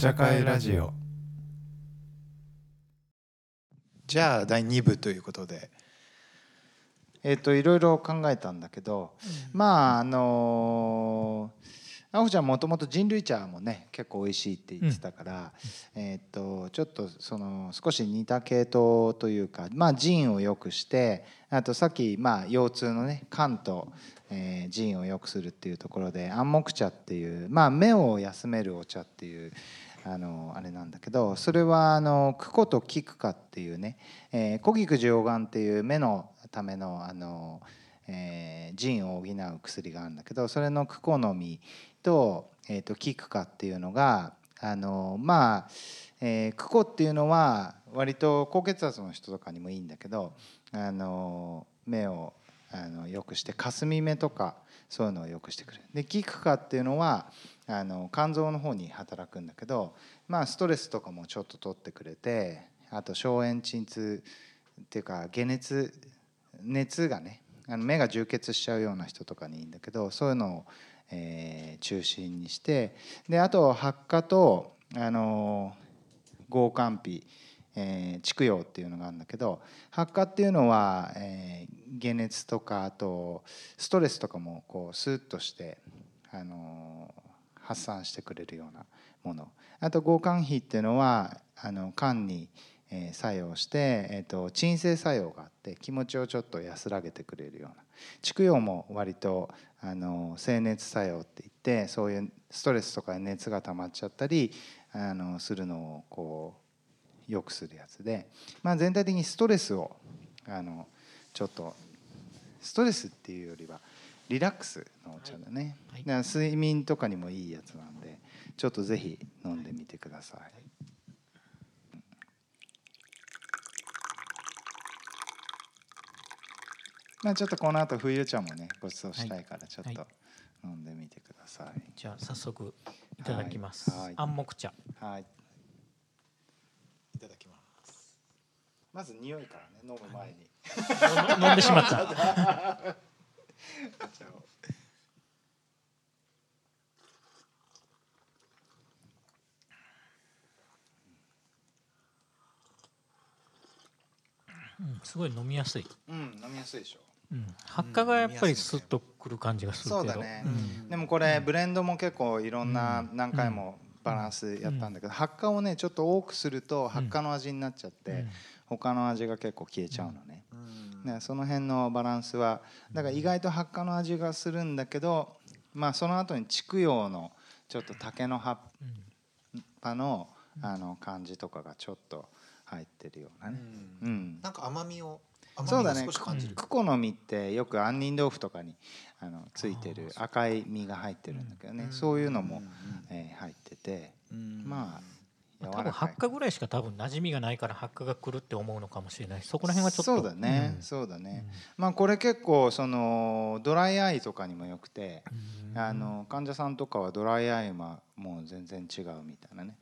茶会ラジオ。じゃあ第2部ということで。えっ、といろいろ考えたんだけど、まああのー、あほちゃんもともと人類茶もね結構美味しいって言ってたから、えっ、とちょっとその少し似た系統というかまあ腎を良くしてあとさっきまあ腰痛のね肝と、えー、腎を良くするっていうところで暗黙茶っていうまあ目を休めるお茶っていうあのあれなんだけどそれはあのクコとキクカっていうねえー小菊上眼っていう目のためのあの、えー腎を補う薬があるんだけどそれのクコの実と,、えー、とキクカっていうのがあのまあ、えークコっていうのは割と高血圧の人とかにもいいんだけどあの目をあの良くして霞目とかそういうのを良くしてくる。でキクカっていうのはあの肝臓の方に働くんだけど、まあ、ストレスとかもちょっと取ってくれてあと消炎鎮痛っていうか解熱熱がねあの目が充血しちゃうような人とかにいいんだけどそういうのを、えー中心にしてであと発火とあの合肝皮えー蓄養っていうのがあるんだけど発火っていうのは、えー解熱とかあとストレスとかもこうスーッとして、あのー発散してくれるようなもの。あと合肝皮っていうのはあの肝に、作用して、えー、と鎮静作用があって気持ちをちょっと安らげてくれるような。蓄養も割とあの静熱作用って言ってそういうストレスとか熱が溜まっちゃったりあのするのをこう良くするやつで、まあ、全体的にストレスをあのちょっとストレスっていうよりはリラックスのお茶だね、はい睡眠とかにもいいやつなんでちょっとぜひ飲んでみてください。まあちょっとこの後冬茶もねご馳走したいからちょっはいと飲んでみてください。じゃあ早速いただきます。はいはい暗黙茶。はい。いただきますまず匂いからね飲む前に。の飲んでしまった。お茶をうんすごい飲みやすい。うん飲みやすいでしょ。うん発火がやっぱりスッとくる感じがするけど。そうだねうんでもこれブレンドも結構いろんな何回もバランスやったんだけど発火をねちょっと多くすると発火の味になっちゃって他の味が結構消えちゃうのね。ねその辺のバランスは。だから意外と発火の味がするんだけどまあその後に筑陽のちょっと竹の葉っぱのあの感じとかがちょっと入ってるようなね。うん。なんか甘みをそうだね。甘みを少し感じる。クコの実ってよく杏仁豆腐とかにあのついてる赤い実が入ってるんだけどね、そういうのも、えー入ってて、まあ柔多分発火ぐらいしか多分馴染みがないから発火が来るって思うのかもしれない。そこら辺はちょっと。そうだね、うん。そうだね、まあこれ結構そのドライアイとかにもよくて、うん。あの患者さんとかはドライアイはもう全然違うみたいなね。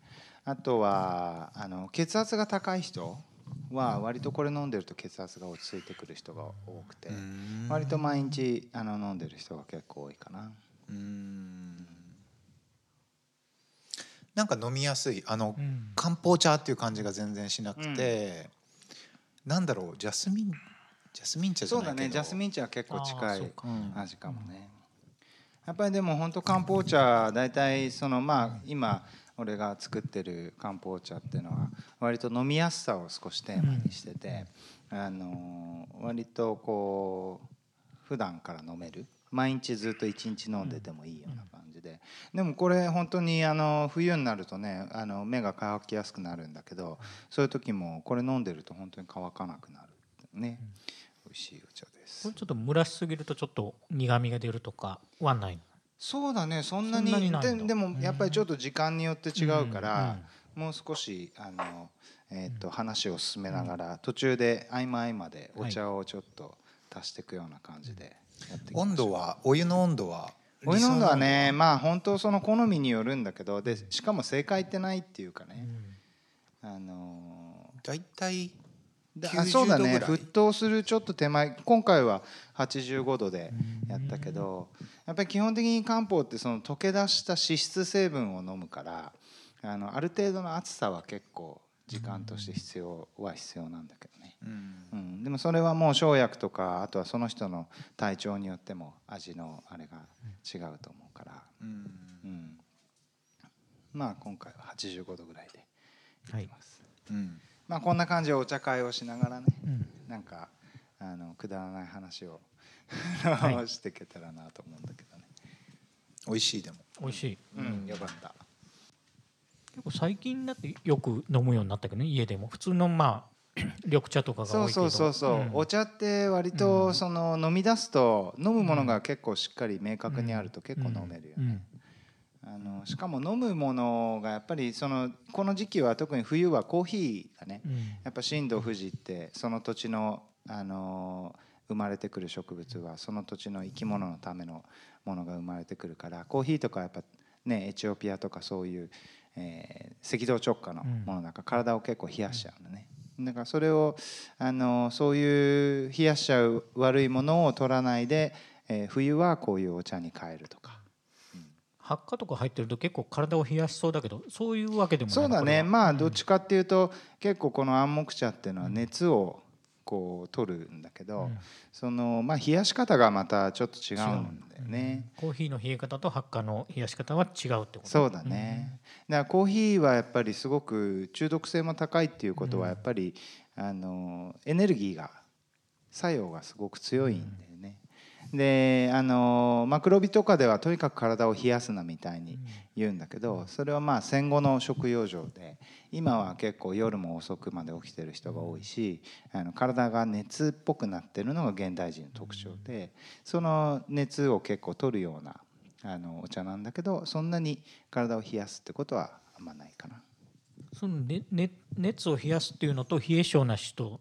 あとはあの血圧が高い人は割とこれ飲んでると血圧が落ち着いてくる人が多くて、割と毎日あの飲んでる人が結構多いかな。うんなんか飲みやすいあのうん。漢方茶っていう感じが全然しなくて、なんだろうジャスミンジャスミン茶じゃないけど。そうだねジャスミン茶は結構近い味かもね。やっぱりでも本当漢方茶大体そのまあ今俺が作ってる漢方茶っていうのは割と飲みやすさを少しテーマにしてて、あのー割とこう普段から飲める。毎日ずっと一日飲んでてもいいような感じで。でもこれ本当にあの冬になるとねあの目が乾きやすくなるんだけどそういう時もこれ飲んでると本当に乾かなくなるね。美味しいお茶です。これちょっと蒸らしすぎるとちょっと苦味が出るとかはないの？そうだね。そんなにそんなにないんだ。ででもやっぱりちょっと時間によって違うから、うんもう少しあの、えー、と話を進めながら、途中で合間合間でお茶をちょっと足していくような感じでやっていきましょう。温度はお湯の温度はお湯の温度はねまあ本当その好みによるんだけどでしかも正解ってないっていうかね、あのだいたいだあ90そうだね。沸騰するちょっと手前今回は85度でやったけどやっぱり基本的に漢方ってその溶け出した脂質成分を飲むからあのある程度の暑さは結構時間として必要は必要なんだけどね、うん。うん、でもそれはもう生薬とかあとはその人の体調によっても味のあれが違うと思うから、うん。うん、まあ今回は85度ぐらいでいきます、うん。まあこんな感じでお茶会をしながらねうん。なんかあのくだらない話を、はい。していけたらなと思うんだけどね。美味しいでも。美味しい。うん、よかった結構最近だってよく飲むようになったけどね家でも。普通のまあ 緑茶とかがそう多いけど。そうそうそう、ん。お茶って割とその飲み出すと飲むものが結構しっかり明確にあると結構飲めるよね、あのしかも飲むものがやっぱりそのこの時期は特に冬はコーヒーがね。うん。うんやっぱ震度富士ってその土地のあの生まれてくる植物はその土地の生き物のためのものが生まれてくるからコーヒーとかやっぱねエチオピアとかそういう、えー赤道直下のものだから体を結構冷やしちゃうんだね。だからそれをあのそういう冷やしちゃう悪いものを取らないで、えー冬はこういうお茶に変えるとか。発火とか入ってると結構体を冷やしそうだけどそういうわけでもないそうだね。まあどっちかっていうと結構この暗黙茶っていうのは熱をこう取るんだけど、うん。そのまあ冷やし方がまたちょっと違うんだよね。コーヒーの冷え方と発火の冷やし方は違うってこと？そうだね、だからコーヒーはやっぱりすごく中毒性も高いっていうことはやっぱり、あのエネルギーが作用がすごく強いんだよね。であのマクロビとかではとにかく体を冷やすなみたいに言うんだけどそれはまあ戦後の食用状で今は結構夜も遅くまで起きてる人が多いしあの体が熱っぽくなってるのが現代人の特徴でその熱を結構取るようなあのお茶なんだけどそんなに体を冷やすってことはあんまないかな。その、ねね、熱を冷やすっていうのと冷え性な人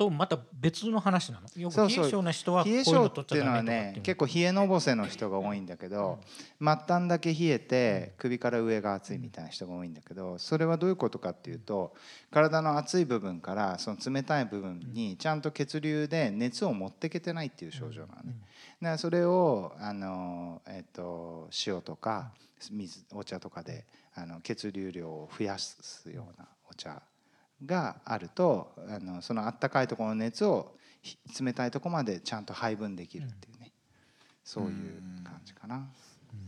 とまた別の話なの？よ冷え性な人はこういうの取っちっていうのはゃダメとかっていうね結構冷えのぼせの人が多いんだけど末端だけ冷えて首から上が熱いみたいな人が多いんだけどそれはどういうことかっていうと体の熱い部分からその冷たい部分にちゃんと血流で熱を持っていけてないっていう症状なのね。だからそれをあの、えっと塩とか水お茶とかであの血流量を増やすようなお茶があるとあのそのあったかいところの熱をひ冷たいところまでちゃんと配分できるっていうね、そういう感じかな。うん。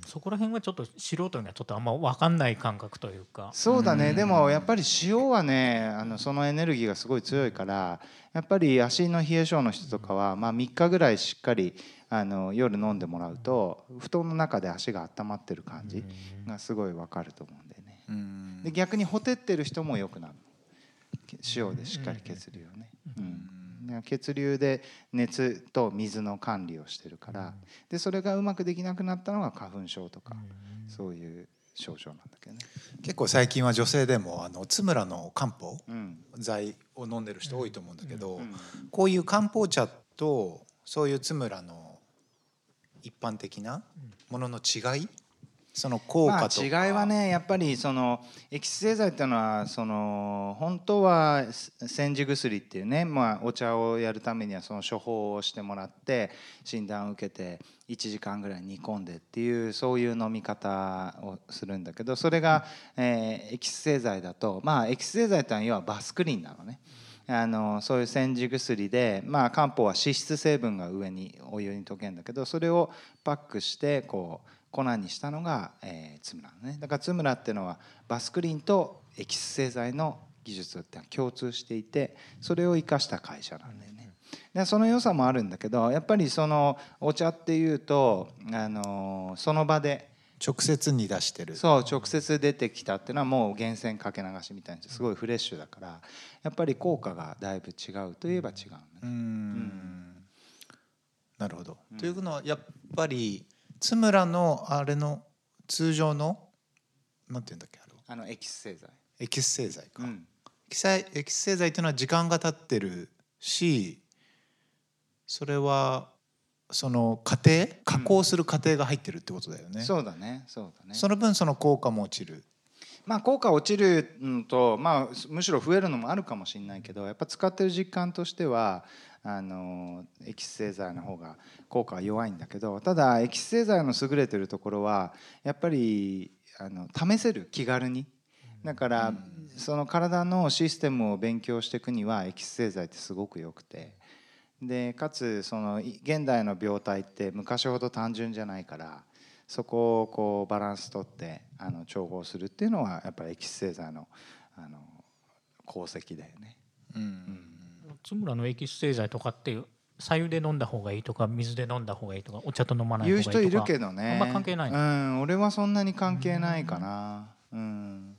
そこら辺はちょっと素人にはちょっとあんま分かんない感覚というか。そうだね、でもやっぱり塩はねあのそのエネルギーがすごい強いからやっぱり足の冷え性の人とかは、まあ、3日ぐらいしっかりあの夜飲んでもらうと布団の中で足が温まってる感じがすごいわかると思うんだよね。うん。で逆にほてってる人もよくなる塩でしっかり血流をね、うん。で血流で熱と水の管理をしてるから。でそれがうまくできなくなったのが花粉症とかそういう症状なんだけどね。結構最近は女性でもあの津村の漢方うん。剤を飲んでる人多いと思うんだけど、うん。こういう漢方茶とそういう津村の一般的なものの違いその効果とか、違いはねやっぱりそのエキス製剤っていうのはその本当は煎じ薬っていうね、まあ、お茶をやるためにはその処方をしてもらって診断を受けて1時間ぐらい煮込んでっていうそういう飲み方をするんだけどそれが、えーエキス製剤だとまあエキス製剤ってのは要はバスクリンなのね。あのそういう煎じ薬で、まあ、漢方は脂質成分が上にお湯に溶けるんだけどそれをパックしてこう粉にしたのが、えー、津村ねだから津村っていうのはバスクリンとエキス製剤の技術って共通していてそれを生かした会社なんだよね。でその良さもあるんだけどやっぱりそのお茶っていうと、あのその場で直接に出してるそう直接出てきたっていうのはもう源泉かけ流しみたいにすごいフレッシュだからやっぱり効果がだいぶ違うといえば違うのね。うーんなるほど。というのはやっぱり津村のあれの通常のなんて言うんだっけあれあのエキス製剤、エキス製剤か、エうん、キスエキス製剤っていうのは時間が経ってるしそれはその過程加工する過程が入ってるってことだよね、そうだねそうだね。その分その効果も落ちる。まあ効果落ちるのと、まあ、むしろ増えるのもあるかもしれないけどやっぱ使ってる実感としてはあのエキス製剤の方が効果は弱いんだけどただエキス製剤の優れてるところはやっぱりあの試せる気軽に。だからその体のシステムを勉強していくにはエキス製剤ってすごくよくて。でかつそのい現代の病態って昔ほど単純じゃないからそこをこうバランス取ってあの調合するっていうのはやっぱりエキス製剤のあの功績だよね。うん津村のエキス製剤とかっていう白湯で飲んだ方がいいとか水で飲んだ方がいいとかお茶と飲まない方言うがいいとか人いるけどね。あんま関係ないの？うん俺はそんなに関係ないかな。うん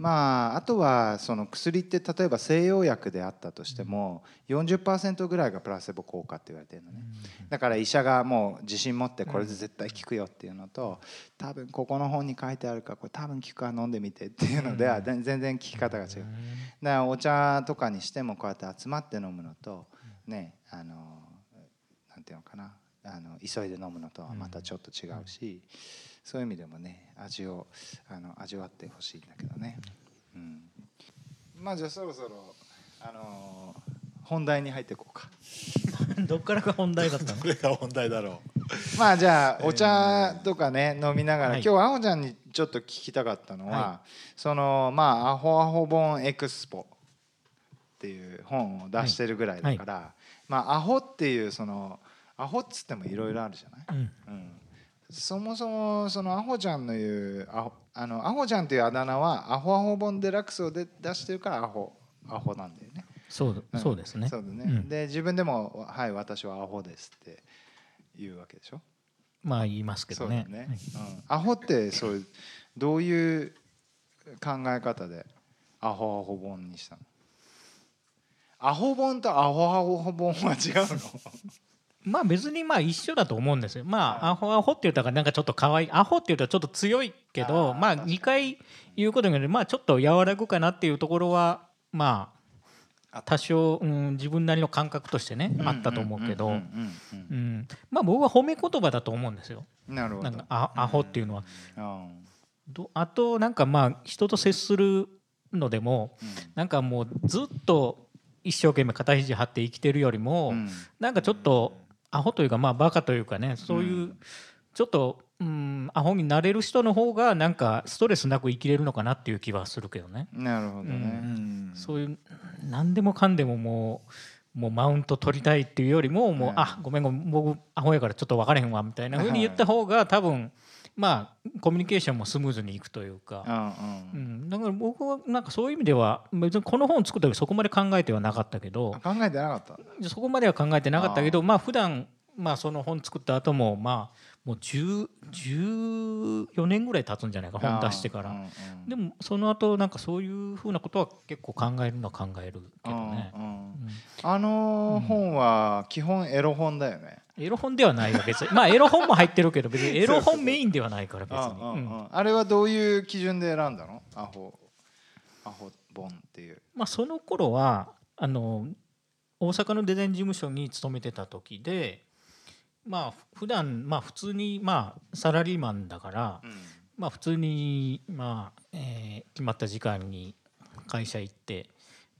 まああとはその薬って例えば西洋薬であったとしても40%ぐらいがプラセボ効果って言われてるのね。だから医者がもう自信持ってこれで絶対効くよっていうのと多分ここの本に書いてあるからこれ多分効くから飲んでみてっていうのでは全然効き方が違う。だからお茶とかにしてもこうやって集まって飲むのとねあのなんていうのかな。あの急いで飲むのとはまたちょっと違うし、そういう意味でもね味をあの味わってほしいんだけどね、うん、まあじゃあそろそろあの本題に入っていこうか。どっからが本題だったの？これが問題だろまあじゃあお茶とかね飲みながら、はい。今日あほちゃんにちょっと聞きたかったのは、はそのまあアホアホ本エクスポっていう本を出してるぐらいだから、まあアホっていうそのアホっつってもいろいろあるじゃない、うん。うん、そもそもそのアホちゃんの言うアホあのアホちゃんというあだ名はアホアホ本デラックスをで出してるからアホアホなんだよね。そううんそうですねそうだね。うんで自分でもはい私はアホですって言うわけでしょ？まあ言いますけどねそうだね。うん、アホってそういうどういう考え方でアホアホ本にしたの？アホ本とアホアホ本は違うの？まあ別にまあ一緒だと思うんですよ。まあアホアホって言ったからなんかちょっと可愛いアホって言うとちょっと強いけどまあ確かに2回言うことによってまあちょっと和らぐかなっていうところはまあ多少、うん、自分なりの感覚としてねあったと思うけど、まあ僕は褒め言葉だと思うんですよ。うんなるほど。なんかあアホっていうのは。うん。どあとなんかまあ人と接するのでもなんかもうずっと一生懸命肩肘張って生きてるよりも、うん。なんかちょっとアホというかまあバカというかねそういううちょっと、うん、アホになれる人の方がなんかストレスなく生きれるのかなっていう気はするけどね。なるほどう、ね。んそういう何でもかんでももうもうマウント取りたいっていうよりももう、はいあごめんごめん僕アホやからちょっと分からへんわみたいなふうに言った方が多分まあコミュニケーションもスムーズにいくというか。うんうん。うん、だから僕はなんかそういう意味では別にこの本作った時そこまで考えてはなかったけど。あ考えてなかった。そこまでは考えてなかったけどまあ普段まあその本作った後もまあもう10 14年ぐらい経つんじゃないか本出してから。うんうん。でもその後なんかそういうふうなことは結構考えるのは考えるけどね。うんうんうん。あのー本は基本エロ本だよね。エロ本ではないわ別にまあエロ本も入ってるけど別にエロ本メインではないから別に。うんうんうん。うん。あれはどういう基準で選んだの？アホアホ本っていう。まあ、その頃はあの大阪のデザイン事務所に勤めてた時でまあ普段まあ普通にまあサラリーマンだからまあ普通にまあ、えー決まった時間に会社行って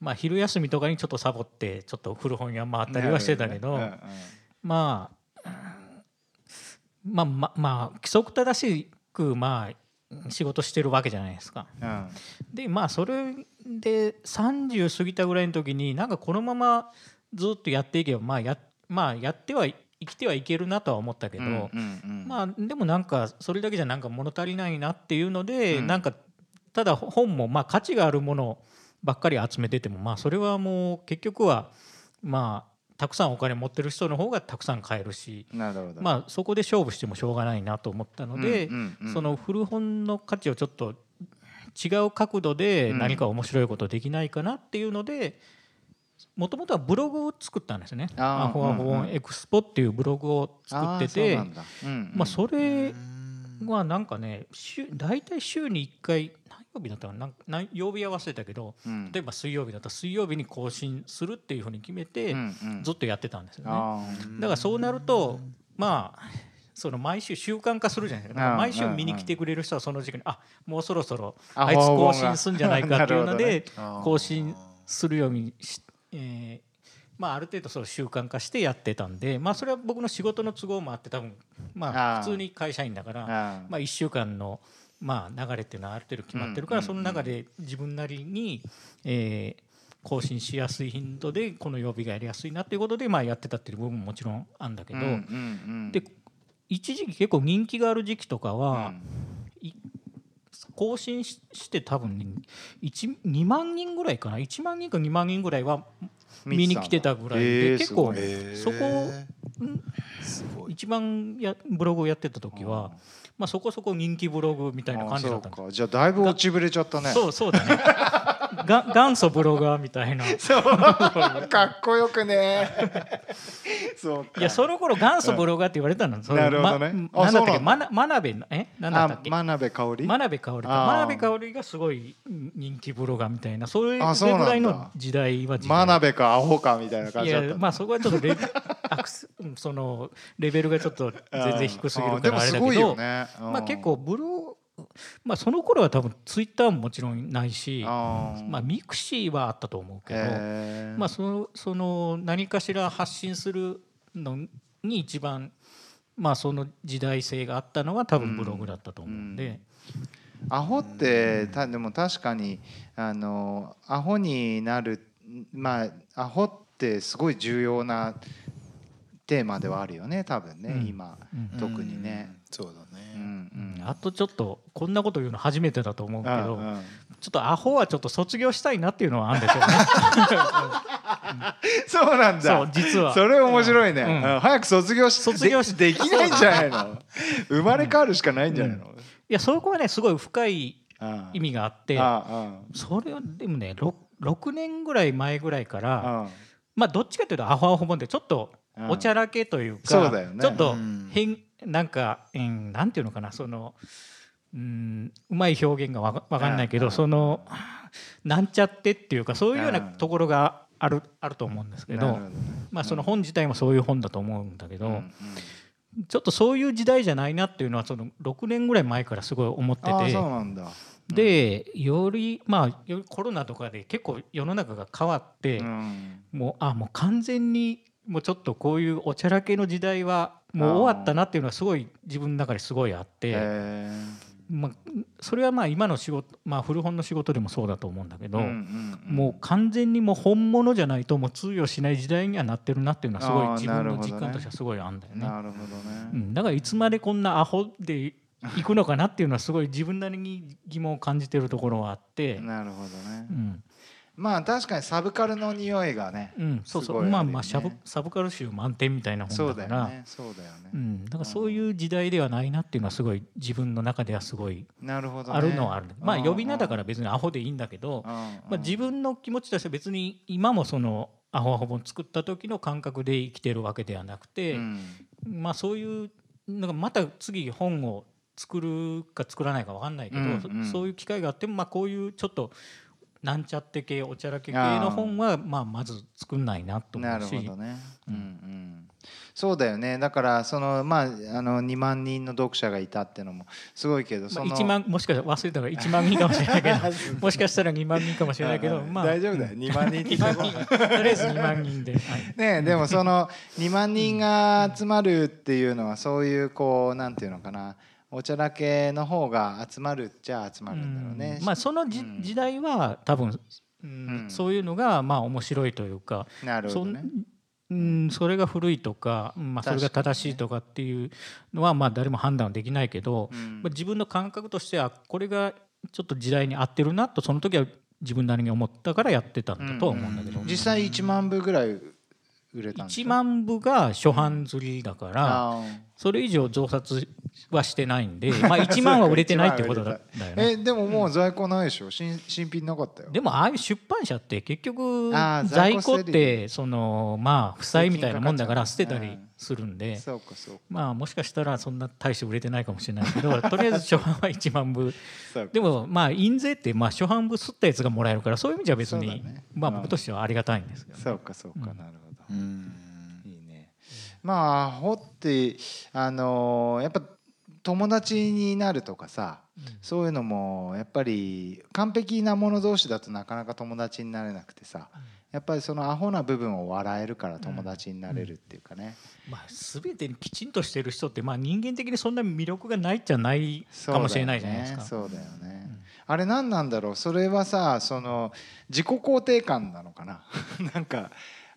まあ昼休みとかにちょっとサボってちょっと古本屋回ったりはしてたけど、まあうんまあまあまあ規則正しくまあ仕事してるわけじゃないですか。うん。うんでまあそれで30過ぎたぐらいの時になんかこのままずっとやっていけばまあや,、まあ、やっては生きてはいけるなとは思ったけど、うんうんうん。まあでもなんかそれだけじゃなんか物足りないなっていうので、うん。なんかただ本もまあ価値があるものばっかり集めててもまあそれはもう結局はまあたくさんお金持ってる人の方がたくさん買えるし、なるほど。まあそこで勝負してもしょうがないなと思ったので、うんうんうん。その古本の価値をちょっと違う角度で何か面白いことできないかなっていうのでもともとはブログを作ったんですね「あーアホアホうんうん。エクスポ」っていうブログを作っててあーそうなんだ。うんうん。まあそれうんはなんかね週大体週に1回何曜日だったかな何曜日は忘れたけどうん。例えば水曜日だったら水曜日に更新するっていうふうに決めてうんうん。ずっとやってたんですよね。あだからそうなるとまあその毎週習慣化するじゃないですか。毎週見に来てくれる人はその時期にあもうそろそろああいつ更新すんじゃないかっていうので 更新するようにし、えーまあ、ある程度その習慣化してやってたんで、まあ、それは僕の仕事の都合もあって多分まあ普通に会社員だからあまあ、1週間の、まあ流れっていうのはある程度決まってるから、うんその中で自分なりに、えー更新しやすい頻度でこの曜日がやりやすいなっていうことでまあやってたっていう部分ももちろんあるんだけど、で一時期結構人気がある時期とかは、うん。更新しして多分、ね、1 2万人ぐらいかな？1万人か2万人ぐらいは見に来てたぐらいで結構そこ一番やブログをやってた時は、まあ、そこそこ人気ブログみたいな感じだったじゃあだいぶ落ちぶれちゃったね。そうそうだねが元祖ブロガーみたいな。い そう。かっこよくね。そうか。やその頃元祖ブロガーって言われたの、それなるほどね。ま、あなんだったっけ？真鍋の。え？なんだったっけ？あ真鍋かおり？真鍋かおりあー。か真鍋かおりがすごい人気ブロガーみたいな。そういぐらいの時代は時代。真鍋かアホかみたいな感いじだった。やまあそこはちょっとレそのレベルがちょっと全然低すぎるからあれだけど、よね。まあ結構ブロまあその頃は多分ツイッターももちろんないしあまあミクシーはあったと思うけど、まあそのその何かしら発信するのに一番まあその時代性があったのは多分ブログだったと思うんで、アホってたでも確かにあのアホになるまあアホってすごい重要なテーマではあるよね多分ね、うん。今うん。特にね。うん。そうだうんねうん。あとちょっとこんなこと言うの初めてだと思うけど、うんうん。ちょっとアホはちょっと卒業したいなっていうのはあるんですよね。そうなんだ。そう実は。それ面白いね、うん。うん。早く卒業し卒業しでできない。んじゃないの？生まれ変わるしかないんじゃないの、いやそこはねすごい深いあ意味があってああそれはでもね 6, 6年ぐらい前ぐらいからああ。まあどっちかというとアホアホ本でちょっとおちゃらけというかね。ちょっとうん。変なんか、うん、なんていうのかなそのうんうまい表現がわかわかんないけうん。どそのなんちゃってっていうかそういうようなうん。ところがあるあると思うんですけどまあその本自体もそういう本だと思うんだけど、うんうんちょっとそういう時代じゃないなっていうのはその6年ぐらい前からすごい思っててそうなんだ。でよりまあコロナとかで結構世の中が変わって、うん。もうあもう完全にもうちょっとこういうおちゃらけの時代はもう終わったなっていうのはすごい自分の中ですごいあって、へまあ、それはまあ今の仕事、まあ、古本の仕事でもそうだと思うんだけど、もう完全にもう本物じゃないともう通用しない時代にはなってるなっていうのはすごい自分の実感としてはすごいあるんだよね。なるほどね、うん、だからいつまでこんなアホで行くのかなっていうのはすごい自分なりに疑問を感じてるところはあって、なるほどね。う、んまあ確かにサブカルの匂いがね、うん、そうそう、ね。まあまあサブサブカル集満点みたいな本だか。らだよね。そうだよね、うん、だからそういう時代ではないなっていうのはすごい自分の中ではすごいなるほど、ね、あるのはある、まあうん呼び名だから別にアホでいいんだけど、まあ、自分の気持ちとしては別に今もそのアホアホ本作った時の感覚で生きてるわけではなくて、うん。まあそういうなんかまた次本を作るか作らないか分かんないけど、うんうん。そそういう機会があってもまあこういうちょっとなんちゃって系おちゃらけ系の本はまあまず作んないなと思なうし。るほどね、ううんんうん、そうだよね。だからそのまああの2万人の読者がいたっていうのもすごいけどそまあ、の1万もしかしたら忘れたから1万人かもしれないけどもしかしたら2万人かもしれないけど、うんまあ、大丈夫だよ。2万人って2万人とりあえず2万人で、はい。ねでもその2万人が集まるっていうのはそういうこうなんていうのかなおちゃらけの方が集まるっちゃ集まるんだろうね。うん。まあそのじ、うん。時代は多分、うん。うんそういうのがまあ面白いというか、なるほどね。うん、それが古いとか、まあ、それが正しいとかっていうのはまあ誰も判断できないけど、うん。まあ、自分の感覚としてはこれがちょっと時代に合ってるなとその時は自分なりに思ったからやってたんだとは思うんだけど、実際1万部ぐらい売れたんです1か万部が初版刷りだから、それ以上増刷はしてないんで、まあ、1万は売れてないってことだだよね。えでももう在庫ないでしょ？新新品なかったよ。でもああいう出版社って結局在庫ってそのまあ負債みたいなもんだから捨てたりうんするんでそうかそうか。まあもしかしたらそんな大して売れてないかもしれないけど とりあえず初版は1万部。でもまあ印税ってまあ初版部吸ったやつがもらえるからそういう意味じゃ別にまあ僕としてはありがたいんですけどそうかそうか。うんなるほど。うん。まあほってあのーやっぱ友達になるとかさそういうのもやっぱり完璧な者同士だとなかなか友達になれなくてさやっぱりそのアホな部分を笑えるから友達になれるっていうかね、まあ、全てにきちんとしてる人って、まあ、人間的にそんな魅力がないじゃないかもしれないじゃないですか。そうだよね。ね、あれ何なんだろう？それはさその自己肯定感なのかな？なんか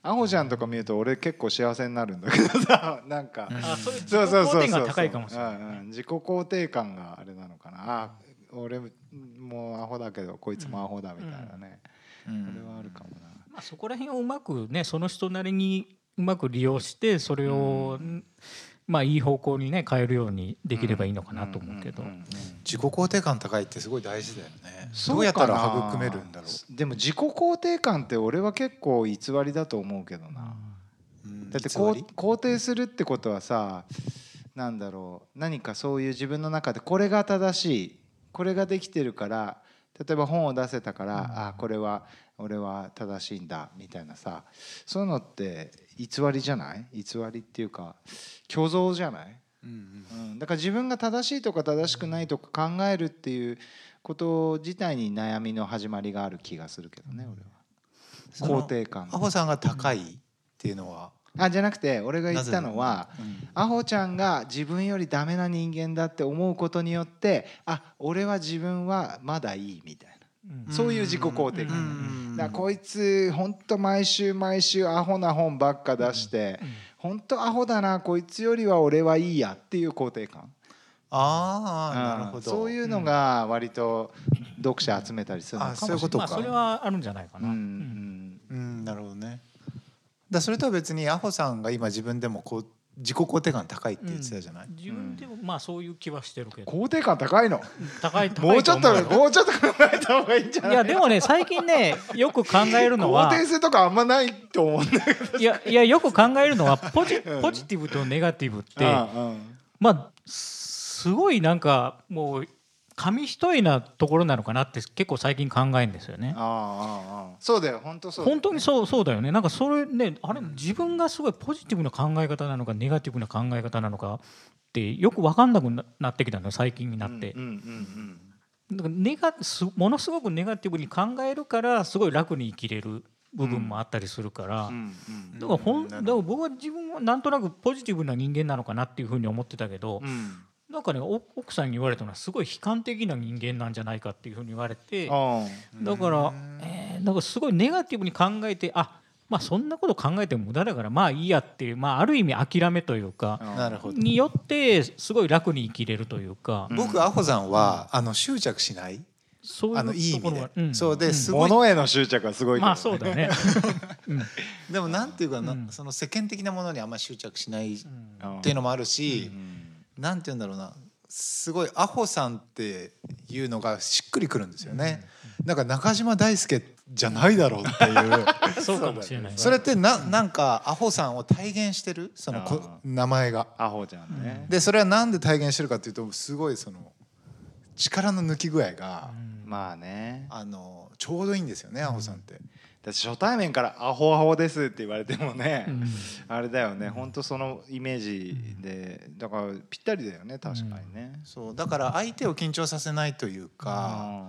アホちゃんとか見ると俺結構幸せになるんだけどさ なんか、あそれ自己そうそうそうそう。肯定感高いかもしれない。うんうん。自己肯定感があれなのかな。あ俺もうアホだけどこいつもアホだみたいなね、うん。それはあるかもな、まあ、そこら辺をうまくねその人なりにうまく利用してそれを、まあいい方向にね変えるようにできればいいのかなと思うけど、んんんん自己肯定感高いってすごい大事だよね。そうどうやったら育めるんだろでも自己肯定感って俺は結構偽りだと思うけどな、う、うん。だってこう肯定するってことはさなんだろう。何かそういう自分の中でこれが正しい。これができてるから例えば本を出せたから、あこれは俺は正しいんだみたいなさ。そういうのって偽りじゃない？偽りっていうか虚像じゃない、うんうん、だから自分が正しいとか正しくないとか考えるっていうこと自体に悩みの始まりがある気がするけどね俺は。肯定感。アホさんが高いっていうのは、あじゃなくて俺が言ったのはうん。アホちゃんが自分よりダメな人間だって思うことによってあ俺は自分はまだいいみたいうんなそういう自己肯定う感ん。だこいつほんと毎週毎週アホな本ばっか出してほんとアホだなこいつよりは俺はいいやっていう肯定感。ああなるほど。うんそういうのが割と読者集めたりするのかもしれない。あそういうことか。まあ、それはあるんじゃないかな。うんううん。んうんなるほどね。だそれとは別にアホさんが今自分でもこう自己肯定感高いって言ってたじゃない、自分でもまあそういう気はしてるけど、肯定感高いの。高い高いもうちょっともうちょっと考えた方がいいんじゃない？いやでもね最近ねよく考えるのは肯定性とかあんまないと思うんだけど。いやいやよく考えるのはポジポジティブとネガティブってうんうん。まあすごいなんかもう紙一重なところなのかなって結構最近考えるんですよね。ああそうだよ。本当そうだよ本当にそうそうだよね。なんかそれねあれ自分がすごいポジティブな考え方なのかネガティブな考え方なのかってよく分かんなくななってきたのよ最近になって。うん。うんうんだからネガすものすごくネガティブに考えるからすごい楽に生きれる部分もあったりするから、うんうんだからだから僕は自分はなんとなくポジティブな人間なのかなっていうふうに思ってたけど、うんなんかねお奥さんに言われたのはすごい悲観的な人間なんじゃないかっていうふうに言われてあだから、えーなんかすごいネガティブに考えてあまあそんなこと考えても無駄だからまあいいやっていう、まあ、ある意味諦めというかあなるほど。によってすごい楽に生きれるというか、うん。僕アホさんは、あの執着しない？そうあのいい意味で、ろがん。そうですごい、物への執着はすごいけどね。まあそうだね。でもなんていうかな、うん。その世間的なものにあんまり執着しないっうん。ていうのもあるしう、んなんていうんだろうな。すごいアホさんっていうのがしっくりくるんですよね、なんか中島大輔じゃないだろうっていう。そうかもしれない。ね。それってななんかアホさんを体現してる？そのこあ名前が。アホちゃんね。でそれはなんで体現してるかっていうとすごいその力の抜き具合が、まあね。あのちょうどいいんですよねアホさんって初対面から「アホアホです」って言われてもね、うん。あれだよね本当そのイメージでだからぴったりだよね確かにね。そうだから相手を緊張させないというか、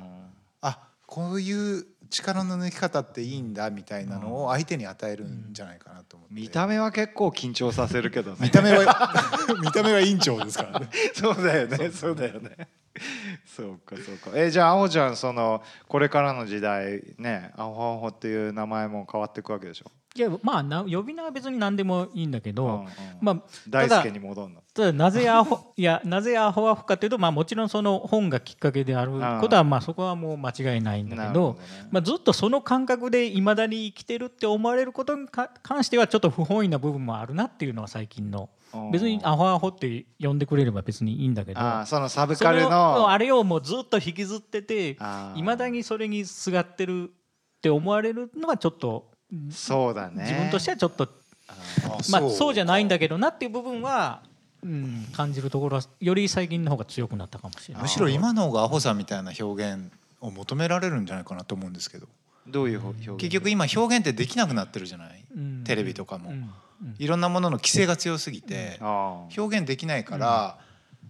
あこういう力の抜き方っていいんだみたいなのを相手に与えるんじゃないかなと思って、見た目は結構緊張させるけどね。見た目は 見た目は委員長ですからね。そうだよねそうだよね そうかそうか。えじゃあアホちゃんそのこれからの時代ねアホアホっていう名前も変わっていくわけでしょ、いやまあな呼び名は別に何でもいいんだけど、うんうん。まあ大輔に戻んの？ただなぜアホ いやなぜアホアホかというとまあもちろんその本がきっかけであることはまあそこはもう間違いないんだけどね。まあ、ずっとその感覚でいまだに生きてるって思われることにか関してはちょっと不本意な部分もあるなっていうのは最近のうん別にアホアホって呼んでくれれば別にいいんだけど。そのサブカルの。をあれをもうずっと引きずってていまだにそれにすがってるって思われるのはちょっとそうだね。自分としてはちょっとあまあそうじゃないんだけけどなっていう部分は、うん、感じるところはより最近の方が強くなったかもしれない。むしろ今の方がアホさんみたいな表現を求められるんじゃないかなと思うんですけど。どういう表現？結局今表現ってできなくなってるじゃない、うん。テレビとかも、うんうんいろんなものの規制が強すぎて、表現できないから、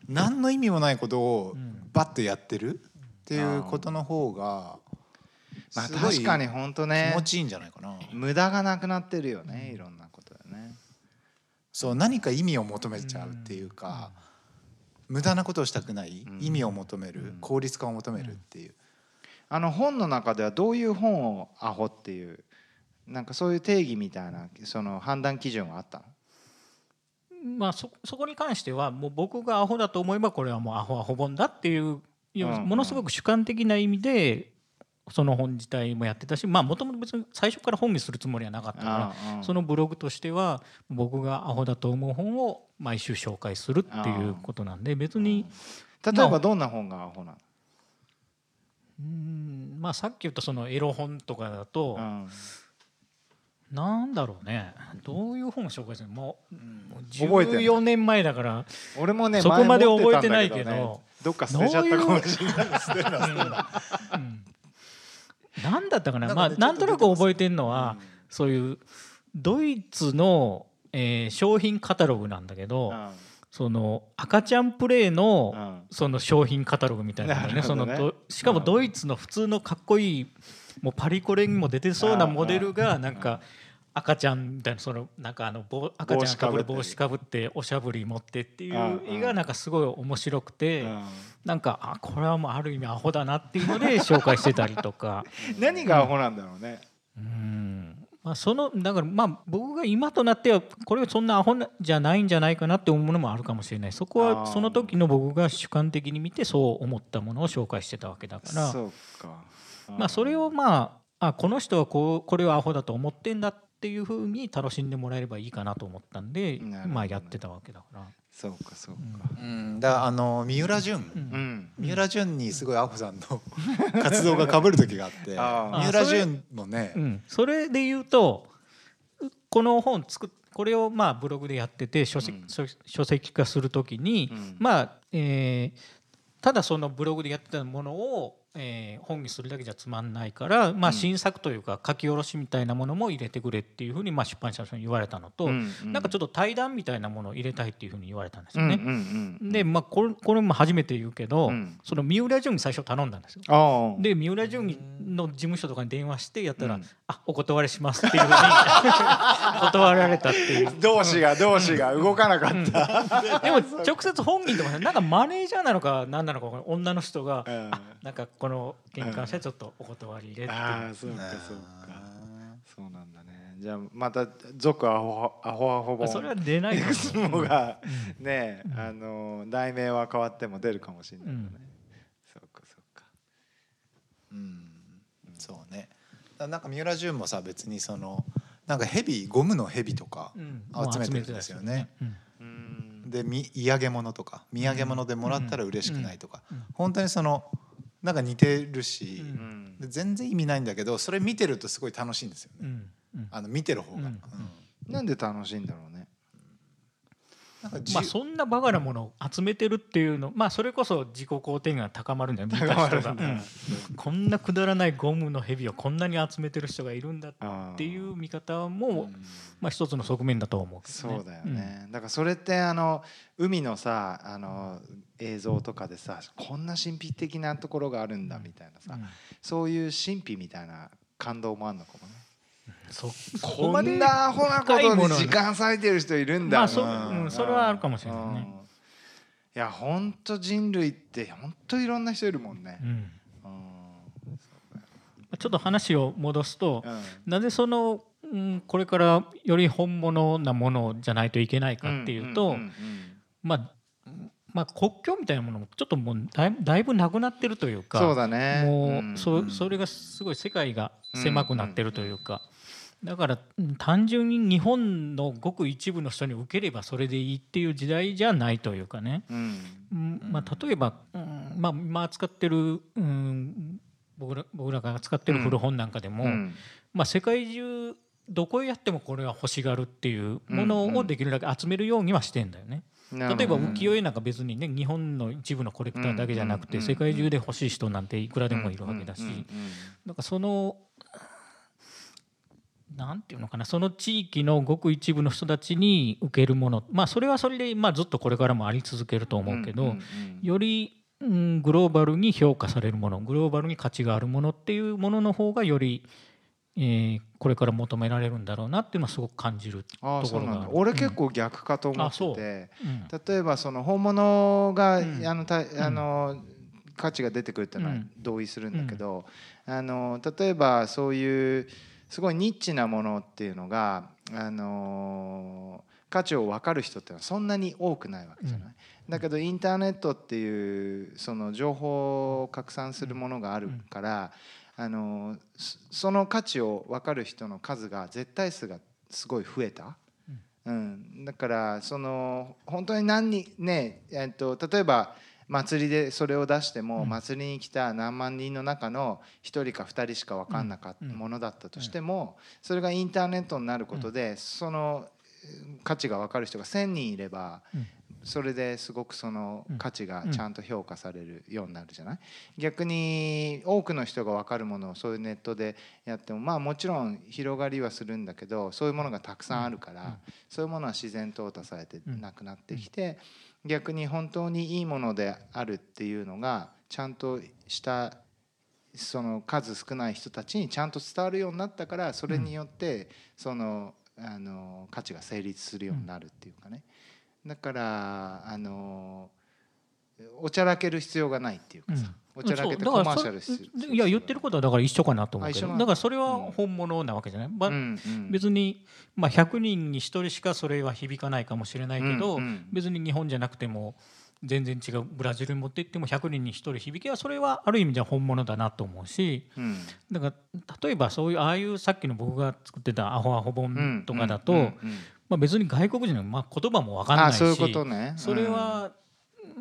何の意味もないことをん。バッとやってるっていうことの方がまあ確かに本当気ね持ちいいんじゃないかな。無駄がなくなってるよねいろんなことでね。そう何か意味を求めちゃうっていうか、無駄なことをしたくない、うん。意味を求める、うん。効率化を求めるっていう、あの本の中ではどういう本をアホっていうなんかそういう定義みたいなその判断基準はあったの？まあそそこに関してはもう僕がアホだと思えばこれはもうアホアホ本だっていうものすごく主観的な意味でその本自体もやってたしまあもともと別に最初から本にするつもりはなかったからあそのブログとしては僕がアホだと思う本を毎週紹介するっていうことなんで別に例えばどんな本がアホなの？うんまあさっき言ったそのエロ本とかだとうんなんだろうね。どういう本を紹介するの？もうもう覚えてない14年前だから。俺もねそこまで覚えてないけど。ね。どっか捨てちゃったかもしれない。捨てるな捨てるな。うん。なんだったかな？まあなんとなく覚えてるのは、そういうドイツの、えー商品カタログなんだけど、うん。その赤ちゃんプレイの、うん。その商品カタログみたいなのね。そのどしかもドイツの普通のかっこいいもうパリコレにも出てそうなモデルがなんか赤ちゃんみたいなそのなんかあの帽赤ちゃんかぶる帽帽子子かぶっておしゃぶり持ってっていううん絵がなんかすごい面白くてうん。なんかあこれはもうある意味アホだなっていうので紹介してたりとか。何がアホなんだろうね。うん。まあ、そのだからまあ僕が今となってはこれはそんなアホなじゃないんじゃないかなって思うものもあるかもしれない。そこはその時の僕が主観的に見てそう思ったものを紹介してたわけだから。そうかまあそれをまああこの人はこうこれをアホだと思ってんだっていうふうに楽しんでもらえればいいかなと思ったんでね。まあやってたわけだから。そうかそうか。うん、だからあの三浦淳、うん。うん。三浦淳にすごいアホさんの活動が被る時があって あ三浦淳もねうん、それで言うとうこの本作っこれをまあブログでやってて書籍,うん。書、書籍化するときに、うん。まあ、えーただそのブログでやってたものを、えー本にするだけじゃつまんないから、まあ、うん。新作というか書き下ろしみたいなものも入れてくれっていうふうにまあ出版社の人に言われたのと、うんうんなんかちょっと対談みたいなものを入れたいっていうふうに言われたんですよね。で、まあ、これこれも初めて言うけど、うん。その三浦淳に最初頼んだんですよ。で三浦淳の事務所とかに電話してやったら「うん。あお断りします」っていうふうに 断られたっていう。同志が同志が動かなかった。でも直接本人とかなんかマネージャーなのか何なのか女の人が「うん。あなんかこの玄関車ちょっとお断り入れ」っていう。ああそうかそうか。あそうなんだね。じゃあまた続アホアホアホ本。それは出ないかも。がねあの題名は変わっても出るかもしれないよね。そうかそうか。ーうん。そうね。なんか三浦淳もさ別にそのなんかヘビゴムのヘビとかうん。集めてるんですよね。うんうん。でみ嫌げ物とか土産物でもらったら嬉しくないとか、うん。うん。本当にそのなんか似てるし、うん。全然意味ないんだけどそれ見てるとすごい楽しいんですよね、うん。うん。あの見てる方が、うん。うん。なんで楽しいんだろうまあそんなバカなものを集めてるっていうのまあそれこそ自己肯定感が高まるんだよ見た人が、うん。こんなくだらないゴムのヘビをこんなに集めてる人がいるんだっていう見方も、うん。まあ一つの側面だと思うね。そうだよね、だからそれってあの海のさあの映像とかでさこんな神秘的なところがあるんだみたいなさ、うん。そういう神秘みたいな感動もあるのかもねそそここまでんなアホなことに時間割いてる人いるんだ、まあそう、うんうん、それはあるかもしれないうんね。いや本当人類って本当いろんな人いるもんね。う、ん。うん。ちょっと話を戻すと、うん。なぜその、うん、これからより本物なものじゃないといけないかっていうと、んんんまあまあ、国境みたいなものもちょっともうだいだいぶなくなってるというかそうだね。もう、ん。そそれがすごい世界が狭くなってるというか、だからうん単純に日本のごく一部の人に受ければそれでいいっていう時代じゃないというかね、うん。うんまあ、例えば、うんまあ、今扱ってる、うん、僕ら僕らが扱ってる古本なんかでも、うん。まあ、世界中どこへやってもこれは欲しがるっていうものをできるだけ集めるようにはしてんだよね。例えば浮世絵なんか別にね日本の一部のコレクターだけじゃなくて世界中で欲しい人なんていくらでもいるわけだし。なんかそのなんていうのかなその地域のごく一部の人たちに受けるもの。まあそれはそれでまあずっとこれからもあり続けると思うけどよりううん、グローバルに評価されるものグローバルに価値があるものっていうものの方がより、えーこれから求められるんだろうなっていうのはすごく感じるところが俺結構逆かと思ってて、うん。例えばその本物が、うん。あのたあの価値が出てくるっていうのはうん。同意するんだけど、あの例えばそういうすごいニッチなものっていうのがあの価値を分かる人っていうのはそんなに多くないわけじゃない。だけどインターネットっていうその情報を拡散するものがあるから、あのそその価値を分かる人の数が絶対数がすごい増えた。うん、だからその本当に何人ねえっと例えば祭りでそれを出しても、うん。祭りに来た何万人の中の1人か2人しか分かんなかったうんものだったとしても、それがインターネットになることで、そのえー価値が分かる人が1,000人いれば、うん。それですごくそのうん価値がちゃんと評価されるようになるじゃない？逆に多くの人が分かるものをそういうネットでやってもまあもちろん広がりはするんだけどそういうものがたくさんあるから、そういうものは自然淘汰されてうんなくなってきて、逆に本当にいいものであるっていうのがちゃんとしたその数少ない人たちにちゃんと伝わるようになったからそれによってそのあの価値が成立するようになるっていうかね。だからあのおちゃらける必要がないっていうかさ、おちゃらけてコマーシャルするだからそれいや言ってることはだから一緒かなと思うけどだからそれは本物なわけじゃない、まあうんうん。別に、まあ、100人に1人しかそれは響かないかもしれないけど、うんうん。別に日本じゃなくても全然違うブラジルに持って行っても100人に1人響けばそれはある意味じゃ本物だなと思うしうん。だから例えばそういうああいうさっきの僕が作ってた「アホアホ本」とかだと、うんうんうんまあ、別に外国人の、まあ、言葉も分かんないしあそういうことね。それは、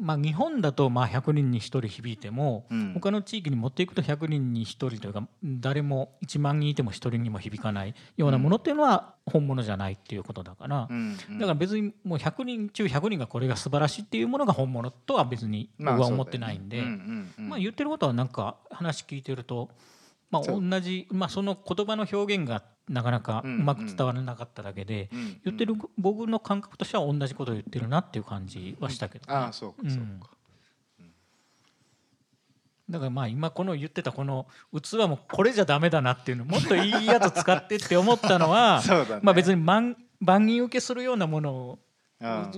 まあ、日本だとまあ100人に1人響いても、うん。他の地域に持っていくと100人に1人というか誰も1万人いても1人にも響かないようなものっていうのは本物じゃないっていうことだから、うんうん。だから別にもう100人中100人がこれが素晴らしいっていうものが本物とは別に僕は思ってないんで、まあそうだよね。うんうんうん。まあ、言ってることはなんか話聞いてると、まあ、同じ、まあ、その言葉の表現がなかなかううん。まく伝わらなかっただけで、うん言ってる僕の感覚としては同じことを言ってるなっていう感じはしたけどね、ああそうかそうか、だからまあ今この言ってたこの器もこれじゃダメだなっていうのもっといいやつ使ってって思ったのは ね。まあ別に万万人受けするようなものをうん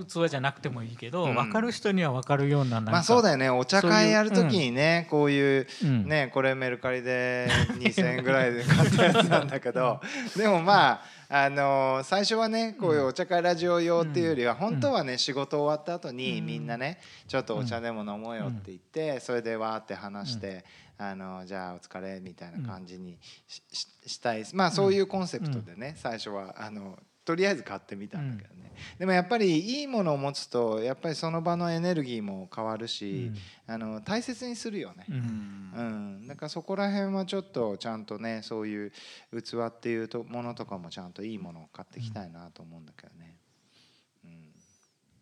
器じゃなくてもいいけど、うん。分かる人には分かるようななんかまあそうだよね。お茶会やるときにねこういううん。ねこれメルカリで2,000円ぐらいで買ったやつなんだけど でもまああの最初はねこういうお茶会ラジオ用っていうよりは本当はね仕事終わった後にみんなねちょっとお茶でも飲もうよって言ってそれでわーって話してあのじゃあお疲れみたいな感じにしししたいまあそういうコンセプトでね最初はあのとりあえず買ってみたんだけどね。でもやっぱりいいものを持つとやっぱりその場のエネルギーも変わるしあの大切にするよね。うん。うん、だからそこら辺はちょっとちゃんとねそういう器っていうとものとかもちゃんといいものを買っていきたいなと思うんだけどね。うん。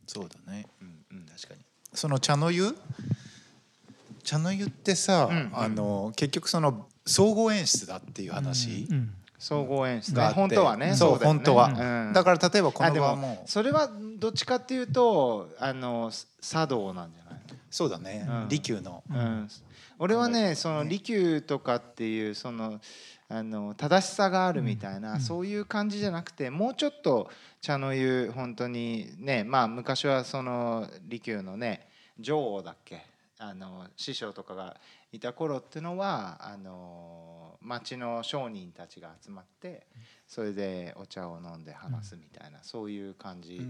そうだね。うんうん確かに。その茶の湯？茶の湯ってさ、うん。あの結局その総合演出だっていう話。うん総合演出ね。本当はね。そう本当は、うん。だから例えばこの場はもそれはどっちかっていうとあの茶道なんじゃないそうだね、うん。利休の、の、うん、俺はねその利休とかっていうそのあの正しさがあるみたいな、うん。そういう感じじゃなくてもうちょっと茶の湯本当にねまあ昔はその利休のね女王だっけ？あの師匠とかがいた頃っていうのはあの町の商人たちが集まってそれでお茶を飲んで話すみたいな、そういう感じ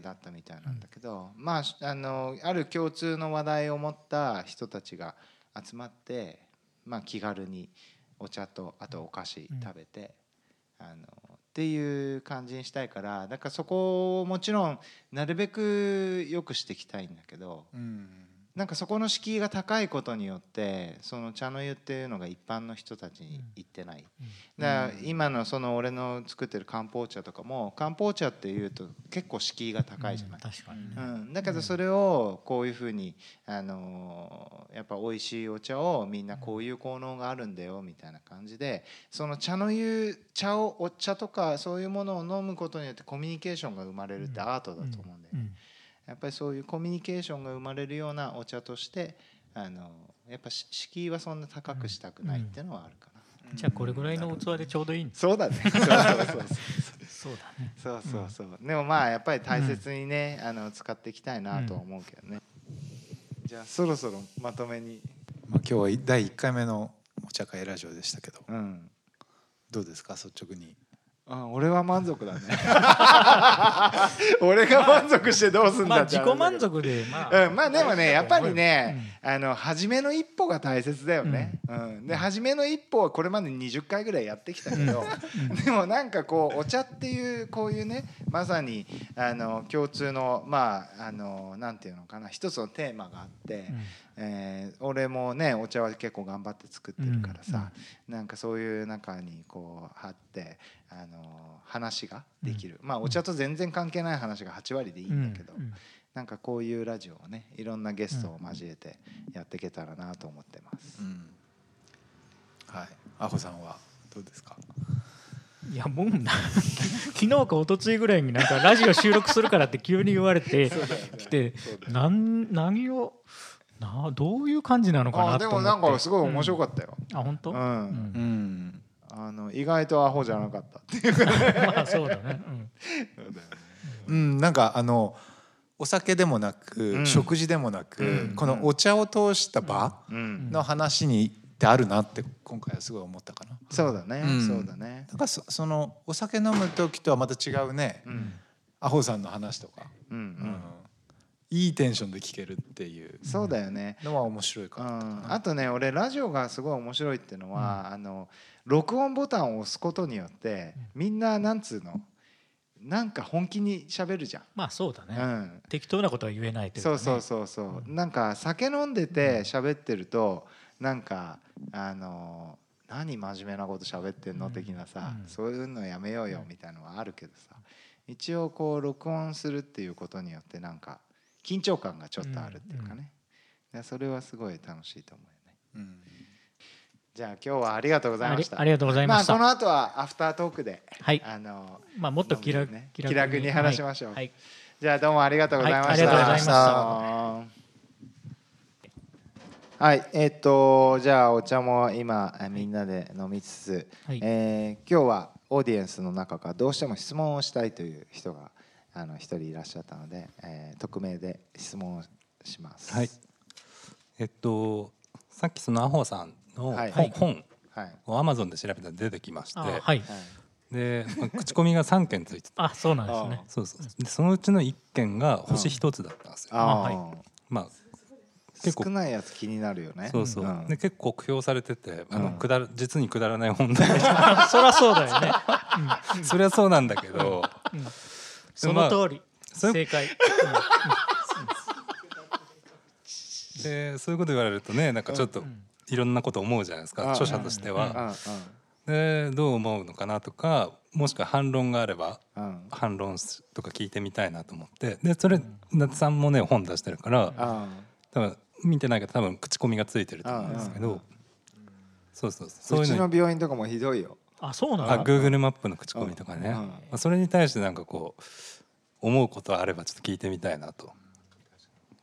だったみたいなんだけど、まああのある共通の話題を持った人たちが集まって、まあ、気軽にお茶とあとお菓子食べて、あのっていう感じにしたいからだからそこをもちろんなるべく良くしていきたいんだけどうんなんかそこの敷居が高いことによってその茶の湯っていうのが一般の人たちに行ってない。だから今のその俺の作ってる漢方茶とかも漢方茶っていうと結構敷居が高いじゃない。確かにね。うん、だけどそれをこういうふうに、あのーやっぱ美味しいお茶をみんなこういう効能があるんだよみたいな感じでその茶の湯茶をお茶とかそういうものを飲むことによってコミュニケーションが生まれるってアートだと思うんだよね。うんやっぱりそういうコミュニケーションが生まれるようなお茶として、あのやっぱし敷居はそんな高くしたくないっていうのはあるかな、じゃあこれぐらいの器でちょうどいいそうだね。そうそうそうそうそうだねそう。そうそう、でもまあやっぱり大切にね、あの使っていきたいなとは思うけどね、じゃあそろそろまとめに。まあ、今日は第1回目のお茶会ラジオでしたけど。うん。どうですか？率直にあ俺は満足だね。俺が満足してどうすんまあだって話だけど。自己満足でまあ、うん、まあでもねやっぱりね、あの初めの一歩が大切だよね、うん。で初めの一歩はこれまで20回ぐらいやってきたけど、でもなんかこうお茶っていうこういうねまさにあの共通のまああのなんていうのかな一つのテーマがあって、えー俺もねお茶は結構頑張って作ってるからさ、なんかそういう中にこう貼ってあの話ができる、まあお茶と全然関係ない話が8割でいいんだけど、うんうんなんかこういうラジオをねいろんなゲストを交えてやっていけたらなと思ってます。うん。はい。アホさんはどうですか？いやもうな 昨日か一昨日ぐらいになんかラジオ収録するからって急に言われて来てなん何をなどういう感じなのかあなと思って。でもなんかすごい面白かったよ。あ本当、うん。うん。うん。あの意外とアホじゃなかったっていう。まあそうだね、うん。うん、なんかあのお酒でもなく、うん。食事でもなく、うん。このお茶を通した場うん、の話にってあるなって今回はすごい思ったかな。そうだね、うん。そうだね。なんかそそのお酒飲む時とはまた違うね、うん。アホさんの話とか、うん。ううんん、いいテンションで聞けるっていう。そうだよね。のは面白いかうなとん、あとね俺ラジオがすごい面白いっていうのは、あの録音ボタンを押すことによってみんななんつうの？なんか本気に喋るじゃん。まあそうだね、うん、適当なことは言えないというか、ね、そうそうそうそう、なんか酒飲んでて喋ってるとなんかあの何真面目なこと喋ってんの？的なさ、うん。そういうのやめようよみたいなのはあるけどさ。一応こう録音するっていうことによってなんか緊張感がちょっとあるっていうかね、でそれはすごい楽しいと思うよね。うん。じゃあ今日はありがとうございました。ありがとうございました、あこの後はアフタートークではい。あのまあもっと気楽,、ね気楽に話しましょう。はい。はいじゃあどうもありがとうございました。はいありがとうございました。はい、えっ、とじゃあお茶も今えみんなで飲みつつ、はい。えー今日はオーディエンスの中からどうしても質問をしたいという人があの一人いらっしゃったので、えー匿名で質問をします。はい。えっとさっきそのアホさんのはい。本,、本はい。をアマゾンで調べたら出てきまして、あはい。はい。でまあ口コミが3件ついてて。あそうなんですね。そうそうでそのうちの1件が星1つだったんですよ。ああ、はい。まあ結構。少ないやつ気になるよね。そうそう、ん。で結構酷評されててあの、うん。くだら実にくだらない本題。そりゃそうだよね、それはそうなんだけどその通り、そう正解、でそういうこと言われるとねなんかちょっといろんなこと思うじゃないですか、うん。著者としてうんは。でどう思うのかなとかもしくは反論があれば反論とか聞いてみたいなと思って。でそれ夏さんもね本出してるからあ多分見てないけど多分口コミがついてると思うんですけど。そうそうそう。うちいうのの病院とかもひどいよ。あそうなの？あ Google マップの口コミとかね、うん。まあ、それに対してなんかこう思うことあればちょっと聞いてみたいなと。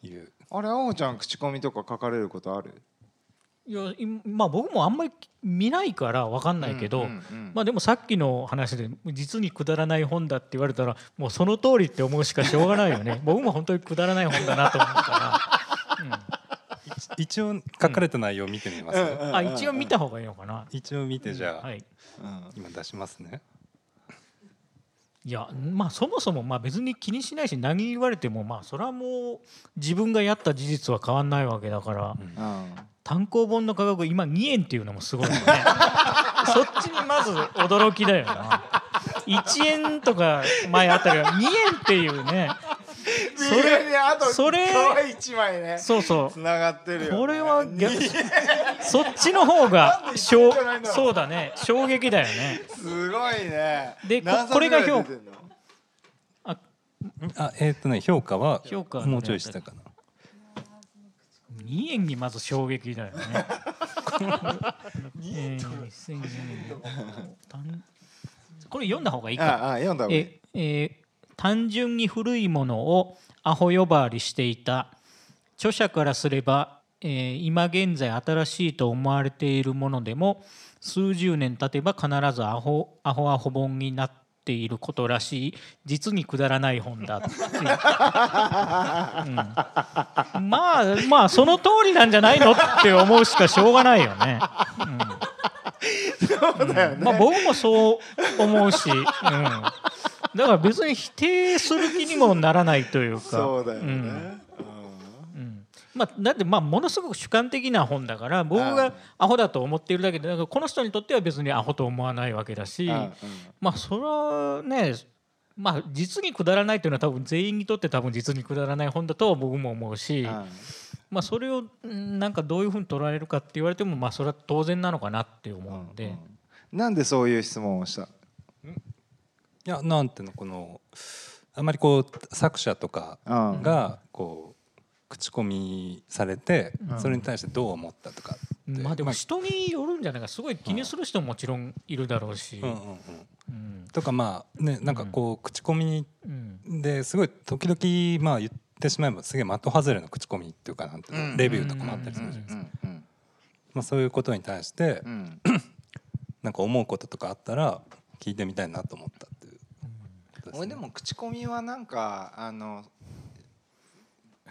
いう。あれ、あおちゃん口コミとか書かれることある？いやいまあ僕もあんまり見ないから分かんないけど、うんうんうん。まあでもさっきの話で実にくだらない本だって言われたらもうその通りって思うしかしょうがないよね。僕も本当にくだらない本だなと思うか一応書かれた内容を見てみます、ら、あ一応見た方がいいのかな、一応見てじゃあ、はい、うん今出しますね。いやまあそもそもまあ別に気にしないし何言われてもまあそれはもう自分がやった事実は変わんないわけだから、うん。単行本の価格今2円っていうのもすごいよね。そっちにまず驚きだよな。1円とか前あったけど2円っていうねそれれあとそれ可愛い一枚ねそうそう。つながってるよこれは逆そっちの方がしょそうだね。衝撃だよね。すごいね。でこれが評ぐらい出てんの？ああえっ、とね評価は評価もうちょいしたかな。2円にまず衝撃だよね。えー2000円単これ読んだ方がいいか。ああ読んだ方がいい。ええー単純に古いものをアホ呼ばわりしていた。著者からすれば、えー今現在新しいと思われているものでも数十年経てば必ずアホアホアホ本になっていることらしい。実にくだらない本だって。いう、うん。まあまあその通りなんじゃないのって思うしかしょうがないよね。そうだよね、まあ僕もそう思うし、うん、だから別に否定する気にもならないというか。そうだよね、うん。うん。まあ、だってまあものすごく主観的な本だから僕がアホだと思っているだけでだからこの人にとっては別にアホと思わないわけだし、うんまあそれはねまあ実にくだらないというのは多分全員にとって多分実にくだらない本だとは僕も思うし、うんまあそれをうんなんかどういうふうに捉えるかって言われてもまあそれは当然なのかなって思うんで、なんでそういう質問をした？いやなんていうのこのあんまりこう作者とかうん。がこう口コミされてうん。それに対してどう思ったとかって。まあでも人によるんじゃないかすごい気にする人ももちろんいるだろうし、とかまあねなんかこう口コミうんですごい時々まあ言ってしまえばすげえ的外れの口コミっていうかなんていうのうん。レビューとかもあったりするじゃないですかまあそういうことに対してうん。なんか思うこととかあったら聞いてみたいなと思った。っていうことすね。俺でも口コミはなんかあの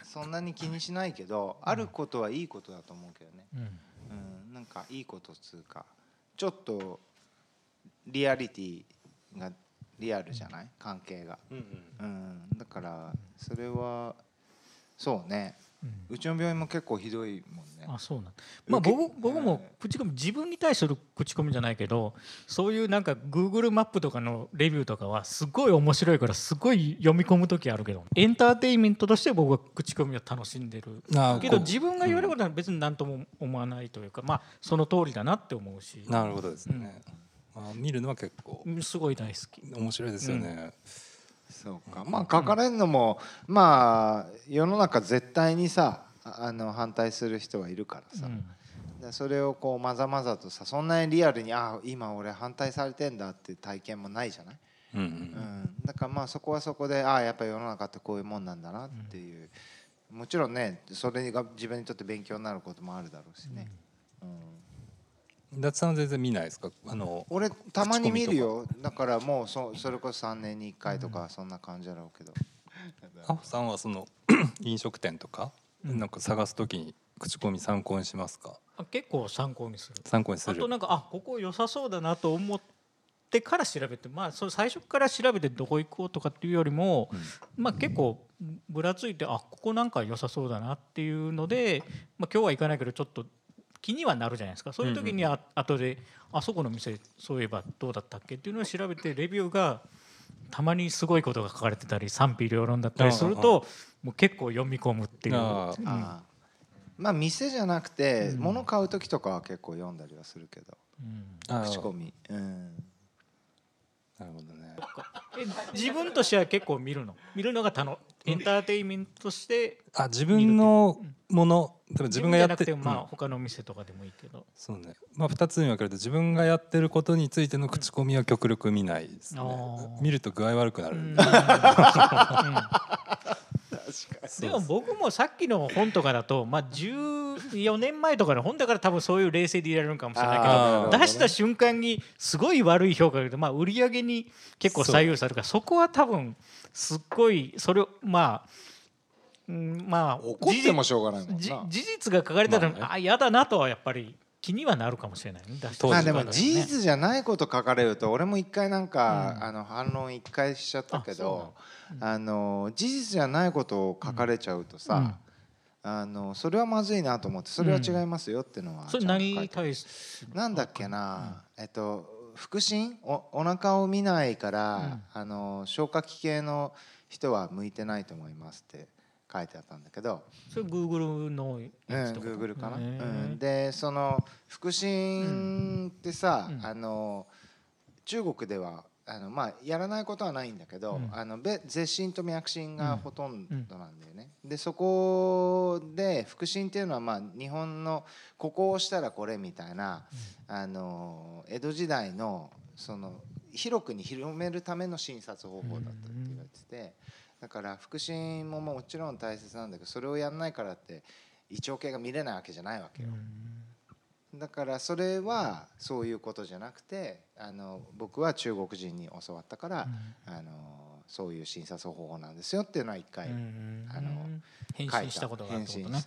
そんなに気にしないけどあることはいいことだと思うけどね、うん。うん、なんかいいことっつうかちょっとリアリティがリアルじゃない？関係が、うん。うんうん、だからそれはそうね。うんうちの病院も結構ひどいもんね。あそうなんまあ僕僕も口コミ自分に対する口コミじゃないけどそういうなんか Google マップとかのレビューとかはすごい面白いからすごい読み込む時あるけどエンターテインメントとして僕は口コミを楽しんでる。けど自分が言われることは別に何とも思わないというかまあその通りだなって思うし。なるほどですね、まあ、見るのは結構うんすごい大好き。面白いですよね、そうか。まあ書かれるのも、まあ世の中絶対にさああの反対する人はいるからさ、うん。でそれをこうまざまざとさそんなにリアルにああ今俺反対されてんだっていう体験もないじゃない、うんううん。ん、だからまあそこはそこでああやっぱり世の中ってこういうもんなんだなっていう、もちろんねそれが自分にとって勉強になることもあるだろうしね、うん。伊達さんは全然見ないですか？あの俺たまに見るよ。だからもうそそれこそ3年に1回とかそんな感じだろうけど、アホさんはその 飲食店とか、なんか探すときに口コミ参考にしますか？あ結構参考にする。参考にする。あとなんかあここ良さそうだなと思ってから調べてまあそれ最初から調べてどこ行こうとかっていうよりも、まあ結構ぶらついてあここなんか良さそうだなっていうので、まあ、今日は行かないけどちょっと気にはなるじゃないですか。そういう時にあ後であそこの店そういえばどうだったっけっていうのを調べてレビューがたまにすごいことが書かれてたり賛否両論だったりするともう結構読み込むっていう。まあ店じゃなくて物買う時とかは結構読んだりはするけど。うん。あ。口コミ。うんなるほどね。え自分としては結構見るの？見るのがたのエンターテインメントとしてあ自分のもの多分自分がやって自分じゃなくてまあうん。他の店とかでもいいけど、そうね。まあ2つに分けると自分がやってることについての口コミは極力見ないですね。あー。見ると具合悪くなる、でも僕もさっきの本とかだと、まあ、14年前とかの本だから多分そういう冷静でいられるのかもしれないけど出した瞬間にすごい悪い評価がまあ、売り上げに結構左右されるからそこは多分すっごいそれをまあ、うん、まあ怒ってもしょうがないもんじな事実が書かれたら、まあね。あ嫌だなとはやっぱり気にはなるかもしれないね。あでも事ね実じゃないこと書かれると俺も一回なんか、うん。あの反論一回しちゃったけあそうどあの事実じゃないことを書かれちゃうとさ、あのそれはまずいなと思ってそれは違いますよっていうのはそれちゃんと書いて何に対してなんだっけな、えっと腹心？おお腹を見ないから、あの消化器系の人は向いてないと思いますって書いてあったんだけど、それ Google のうん、やつと？か Google かな、へうーん、でその腹心ってさ、うん。あの中国ではあのまあやらないことはないんだけど、うん。あのべ舌診と脈診がほとんどなんだよね。でそこで腹診っていうのはまあ日本のここをしたらこれみたいな、あの江戸時代のその広くに広めるための診察方法だったって言われてて、だから腹診ももちろん大切なんだけどそれをやんないからって胃腸系が見れないわけじゃないわけよ。だからそれはそういうことじゃなくてあの僕は中国人に教わったから、あのそういう診察方法なんですよっていうのは一回、あの返信したことがあるってことね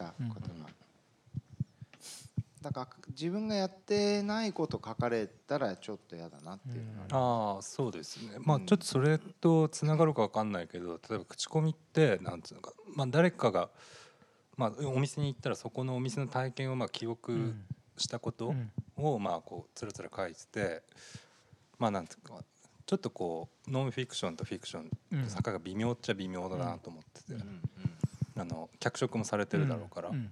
返信したことが、だから自分がやってないこと書かれたらちょっと嫌だなっていうのがあるああそうですね。まあうんちょっとそれとつながるかわかんないけど例えば口コミってなんつうのか、まあ、誰かが、まあ、お店に行ったらそこのお店の体験をまあ記憶したことうん。をまあこうつらつら書いててまあなんつうかちょっとこうノンフィクションとフィクションうん。の境が微妙っちゃ微妙だなと思ってて、うん。うん。あの脚色もされてるだろうから、うん。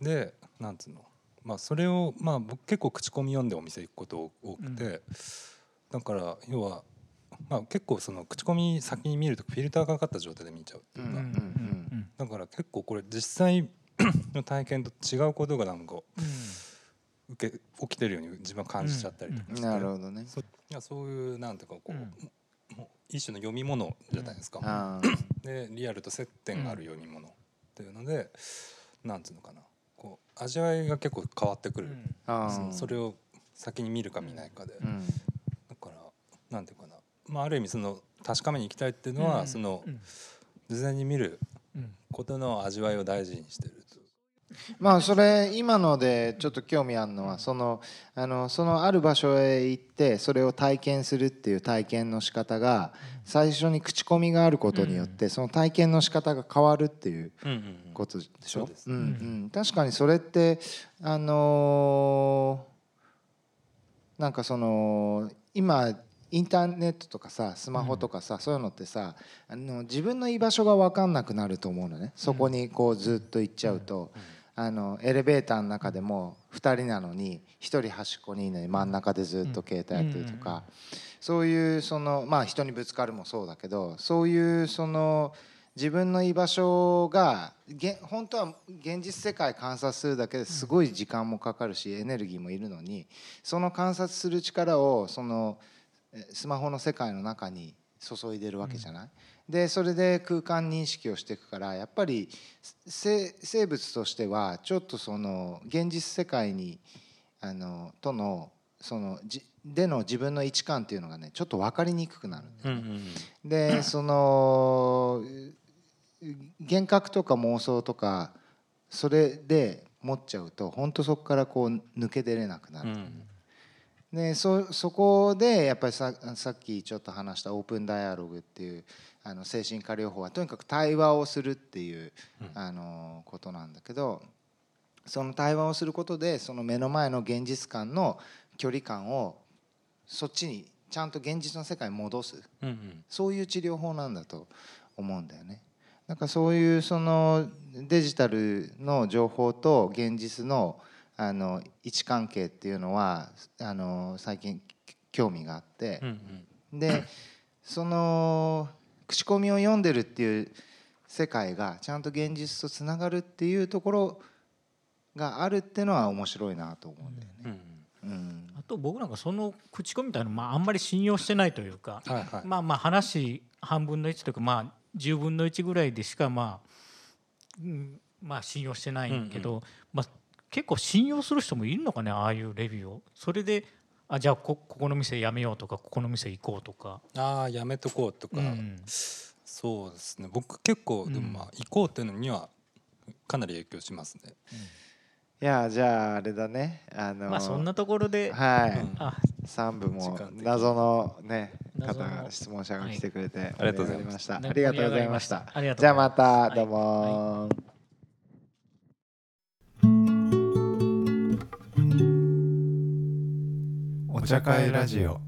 でなんつうのまあそれをまあ僕結構口コミ読んでお店行くこと多くて、だから要はまあ結構その口コミ先に見るとフィルターがかかった状態で見ちゃうっていうか、うんうんだから結構これ実際の体験と違うことがなんか受け起きてるように自分は感じちゃったりとかして、なるほどね。そういやそういうなんていうかこう、うん。もう一種の読み物じゃないですか、あでリアルと接点がある読み物っていうので、なんつうのかなこう味わいが結構変わってくる、あそそれを先に見るか見ないかで、うん。だからなんていうかな、まあ、ある意味その確かめに行きたいっていうのは、うん。そのうん。事前に見るうん。ことの味わいを大事にしてる。とまあそれ今のでちょっと興味あるのはそのあのそのある場所へ行ってそれを体験するっていう体験の仕方が最初に口コミがあることによってその体験の仕方が変わるっていううんうんうん。ことでしょ？確かにそれってあのーなんかその今インターネットとかさスマホとかさ、そういうのってさあの自分の居場所が分かんなくなると思うのね。そこにこうずっと行っちゃうと、あのエレベーターの中でも2人なのに1人端っこにいるのに真ん中でずっと携帯やってるとか、そういうそのまあ人にぶつかるもそうだけどそういうその自分の居場所がげ本当は現実世界観察するだけですごい時間もかかるしエネルギーもいるのにその観察する力をそのえスマホの世界の中に注いでるわけじゃない、でそれで空間認識をしていくからやっぱりせ生物としてはちょっとその現実世界にあのとのそのじでの自分の位置感っていうのがねちょっと分かりにくくなるうんうんうん。でそのう幻覚とか妄想とかそれで持っちゃうと本当そこからこう抜け出れなくなる、うんでそそこでやっぱりささっきちょっと話したオープンダイアログっていうあの精神科療法はとにかく対話をするっていう、うん。あのことなんだけどその対話をすることでその目の前の現実感の距離感をそっちにちゃんと現実の世界に戻す。うんうん。そういう治療法なんだと思うんだよね。なんかそういうそのデジタルの情報と現実のあの位置関係っていうのはあの最近興味があって。うんうん。でその口コミを読んでるっていう世界がちゃんと現実とつながるっていうところがあるっていうのは面白いなと思うんだようんね。うん。あと僕なんかその口コミみたいなのまああんまり信用してないというか、はいはい。まあまあ話半分の1というかまあ10分の1ぐらいでしかまあ、うん、まあ信用してないけど、まあ結構信用する人もいるのかねああいうレビューを。それであじゃあこここの店やめようとかここの店行こうとか、ああやめとこうとか、うん。そうですね。僕結構でうん。もまあ行こうっていうのにはかなり影響しますね。いやじゃああれだね。あのまあそんなところで、はい、うん。あ3部も謎のね方が質問者が来てくれて、ありがとうございました。ありがとうございました。ありがとうございました。じゃあまたはい。どうお茶会ラジオ。